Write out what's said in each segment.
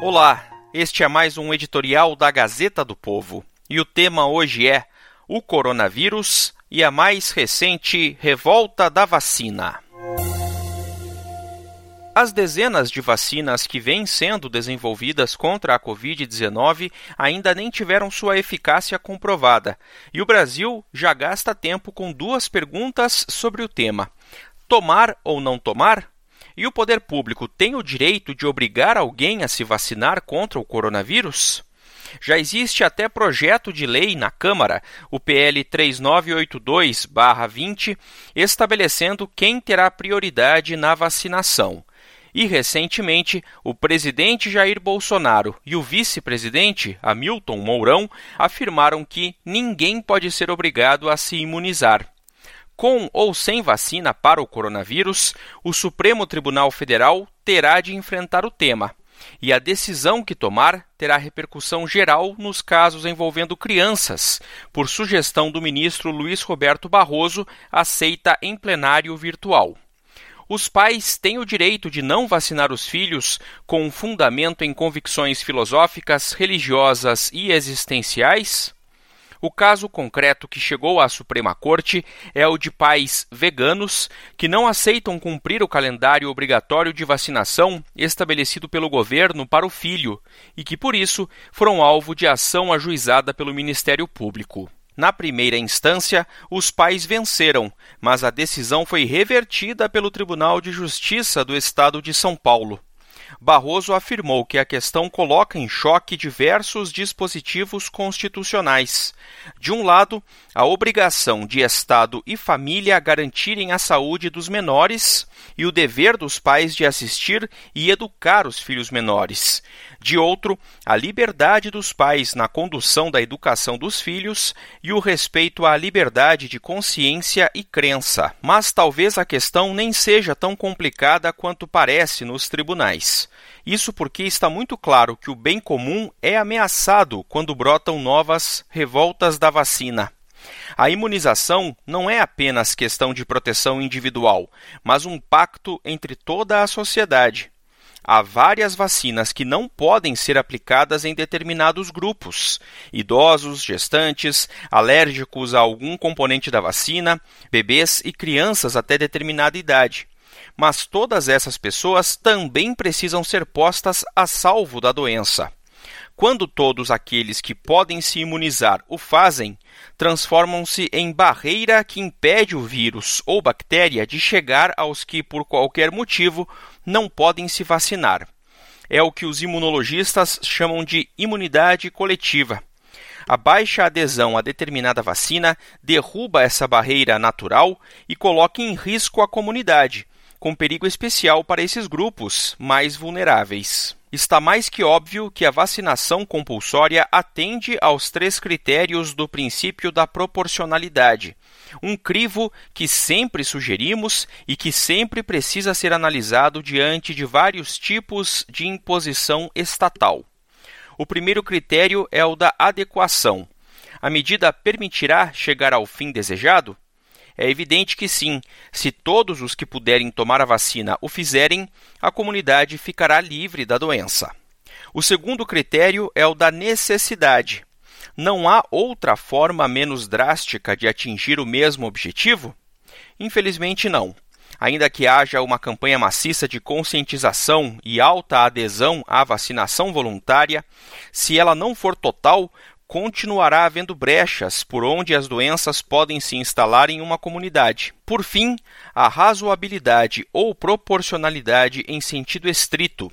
Olá, este é mais um editorial da Gazeta do Povo. E o tema hoje é o coronavírus e a mais recente revolta da vacina. As dezenas de vacinas que vêm sendo desenvolvidas contra a Covid-19 ainda nem tiveram sua eficácia comprovada, e o Brasil já gasta tempo com duas perguntas sobre o tema: tomar ou não tomar? E o poder público tem o direito de obrigar alguém a se vacinar contra o coronavírus? Já existe até projeto de lei na Câmara, o PL 3982-20, estabelecendo quem terá prioridade na vacinação. E, recentemente, o presidente Jair Bolsonaro e o vice-presidente Hamilton Mourão afirmaram que ninguém pode ser obrigado a se imunizar. Com ou sem vacina para o coronavírus, o Supremo Tribunal Federal terá de enfrentar o tema. E a decisão que tomar terá repercussão geral nos casos envolvendo crianças, por sugestão do ministro Luiz Roberto Barroso, aceita em plenário virtual. Os pais têm o direito de não vacinar os filhos com fundamento em convicções filosóficas, religiosas e existenciais? O caso concreto que chegou à Suprema Corte é o de pais veganos que não aceitam cumprir o calendário obrigatório de vacinação estabelecido pelo governo para o filho e que, por isso, foram alvo de ação ajuizada pelo Ministério Público. Na primeira instância, os pais venceram, mas a decisão foi revertida pelo Tribunal de Justiça do Estado de São Paulo. Barroso afirmou que a questão coloca em choque diversos dispositivos constitucionais. De um lado, a obrigação de Estado e família garantirem a saúde dos menores e o dever dos pais de assistir e educar os filhos menores. De outro, a liberdade dos pais na condução da educação dos filhos e o respeito à liberdade de consciência e crença. Mas talvez a questão nem seja tão complicada quanto parece nos tribunais. Isso porque está muito claro que o bem comum é ameaçado quando brotam novas revoltas da vacina. A imunização não é apenas questão de proteção individual, mas um pacto entre toda a sociedade. Há várias vacinas que não podem ser aplicadas em determinados grupos: idosos, gestantes, alérgicos a algum componente da vacina, bebês e crianças até determinada idade. Mas todas essas pessoas também precisam ser postas a salvo da doença. Quando todos aqueles que podem se imunizar o fazem, transformam-se em barreira que impede o vírus ou bactéria de chegar aos que, por qualquer motivo, não podem se vacinar. É o que os imunologistas chamam de imunidade coletiva. A baixa adesão a determinada vacina derruba essa barreira natural e coloca em risco a comunidade, com perigo especial para esses grupos mais vulneráveis. Está mais que óbvio que a vacinação compulsória atende aos três critérios do princípio da proporcionalidade, um crivo que sempre sugerimos e que sempre precisa ser analisado diante de vários tipos de imposição estatal. O primeiro critério é o da adequação. A medida permitirá chegar ao fim desejado? É evidente que sim, se todos os que puderem tomar a vacina o fizerem, a comunidade ficará livre da doença. O segundo critério é o da necessidade. Não há outra forma menos drástica de atingir o mesmo objetivo? Infelizmente, não. Ainda que haja uma campanha maciça de conscientização e alta adesão à vacinação voluntária, se ela não for total, continuará havendo brechas por onde as doenças podem se instalar em uma comunidade. Por fim, a razoabilidade ou proporcionalidade em sentido estrito.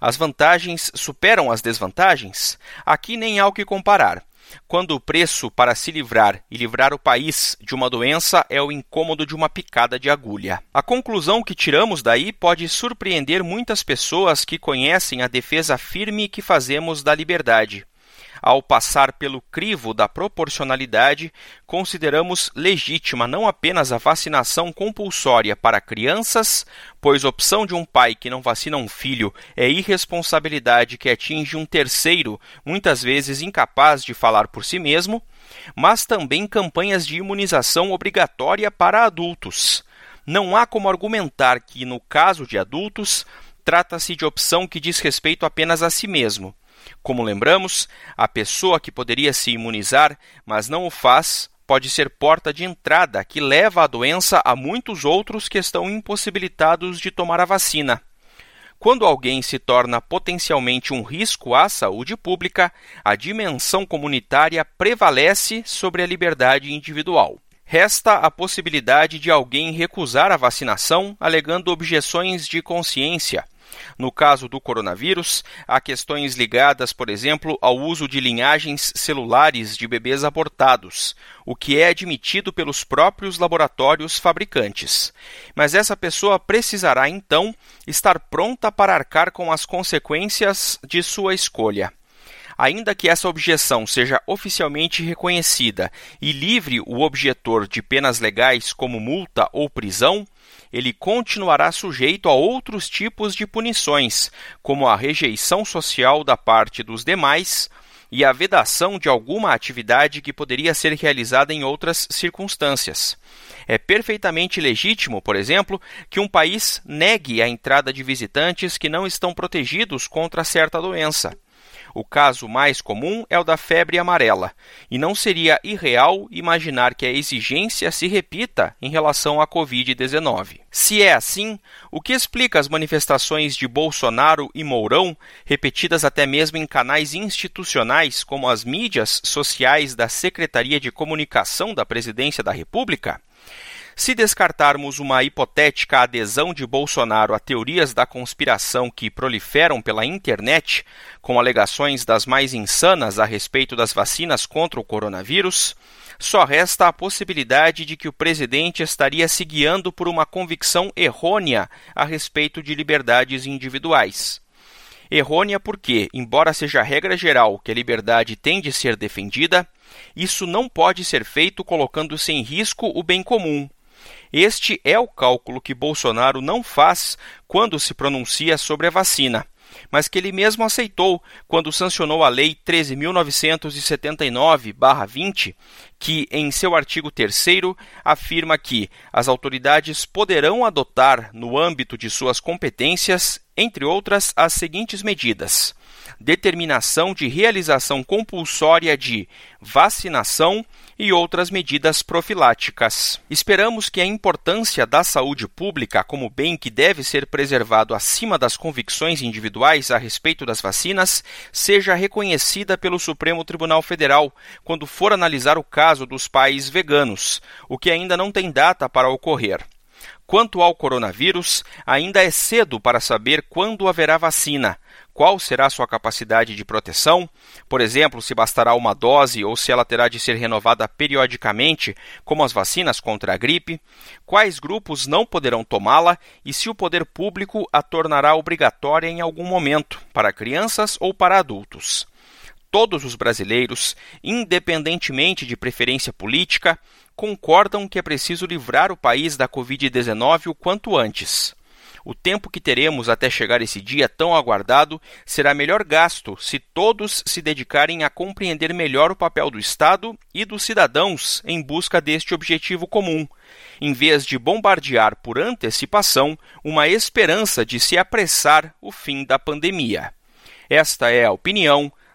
As vantagens superam as desvantagens? Aqui nem há o que comparar. quando o preço para se livrar e livrar o país de uma doença é o incômodo de uma picada de agulha. A conclusão que tiramos daí pode surpreender muitas pessoas que conhecem a defesa firme que fazemos da liberdade ao passar pelo crivo da proporcionalidade, consideramos legítima não apenas a vacinação compulsória para crianças, pois opção de um pai que não vacina um filho é irresponsabilidade que atinge um terceiro, muitas vezes incapaz de falar por si mesmo, mas também campanhas de imunização obrigatória para adultos. Não há como argumentar que, no caso de adultos, trata-se de opção que diz respeito apenas a si mesmo. Como lembramos, a pessoa que poderia se imunizar, mas não o faz, pode ser porta de entrada que leva a doença a muitos outros que estão impossibilitados de tomar a vacina. Quando alguém se torna potencialmente um risco à saúde pública, a dimensão comunitária prevalece sobre a liberdade individual. Resta a possibilidade de alguém recusar a vacinação alegando objeções de consciência, no caso do coronavírus, há questões ligadas, por exemplo, ao uso de linhagens celulares de bebês abortados, o que é admitido pelos próprios laboratórios fabricantes. Mas essa pessoa precisará então estar pronta para arcar com as consequências de sua escolha. Ainda que essa objeção seja oficialmente reconhecida e livre o objetor de penas legais como multa ou prisão, ele continuará sujeito a outros tipos de punições, como a rejeição social da parte dos demais e a vedação de alguma atividade que poderia ser realizada em outras circunstâncias. É perfeitamente legítimo, por exemplo, que um país negue a entrada de visitantes que não estão protegidos contra certa doença. O caso mais comum é o da febre amarela, e não seria irreal imaginar que a exigência se repita em relação à Covid-19. Se é assim, o que explica as manifestações de Bolsonaro e Mourão, repetidas até mesmo em canais institucionais como as mídias sociais da Secretaria de Comunicação da Presidência da República? Se descartarmos uma hipotética adesão de Bolsonaro a teorias da conspiração que proliferam pela internet, com alegações das mais insanas a respeito das vacinas contra o coronavírus, só resta a possibilidade de que o presidente estaria se guiando por uma convicção errônea a respeito de liberdades individuais. Errônea porque, embora seja regra geral que a liberdade tem de ser defendida, isso não pode ser feito colocando-se em risco o bem comum, este é o cálculo que Bolsonaro não faz quando se pronuncia sobre a vacina, mas que ele mesmo aceitou quando sancionou a Lei 13.979-20, que, em seu artigo 3, afirma que as autoridades poderão adotar, no âmbito de suas competências, entre outras, as seguintes medidas: determinação de realização compulsória de vacinação e outras medidas profiláticas. Esperamos que a importância da saúde pública como bem que deve ser preservado acima das convicções individuais a respeito das vacinas seja reconhecida pelo Supremo Tribunal Federal quando for analisar o caso dos pais veganos, o que ainda não tem data para ocorrer. Quanto ao coronavírus, ainda é cedo para saber quando haverá vacina, qual será sua capacidade de proteção, por exemplo, se bastará uma dose ou se ela terá de ser renovada periodicamente, como as vacinas contra a gripe, quais grupos não poderão tomá-la? E se o poder público a tornará obrigatória em algum momento, para crianças ou para adultos. Todos os brasileiros, independentemente de preferência política, concordam que é preciso livrar o país da Covid-19 o quanto antes. O tempo que teremos até chegar esse dia tão aguardado será melhor gasto se todos se dedicarem a compreender melhor o papel do Estado e dos cidadãos em busca deste objetivo comum, em vez de bombardear por antecipação uma esperança de se apressar o fim da pandemia. Esta é a opinião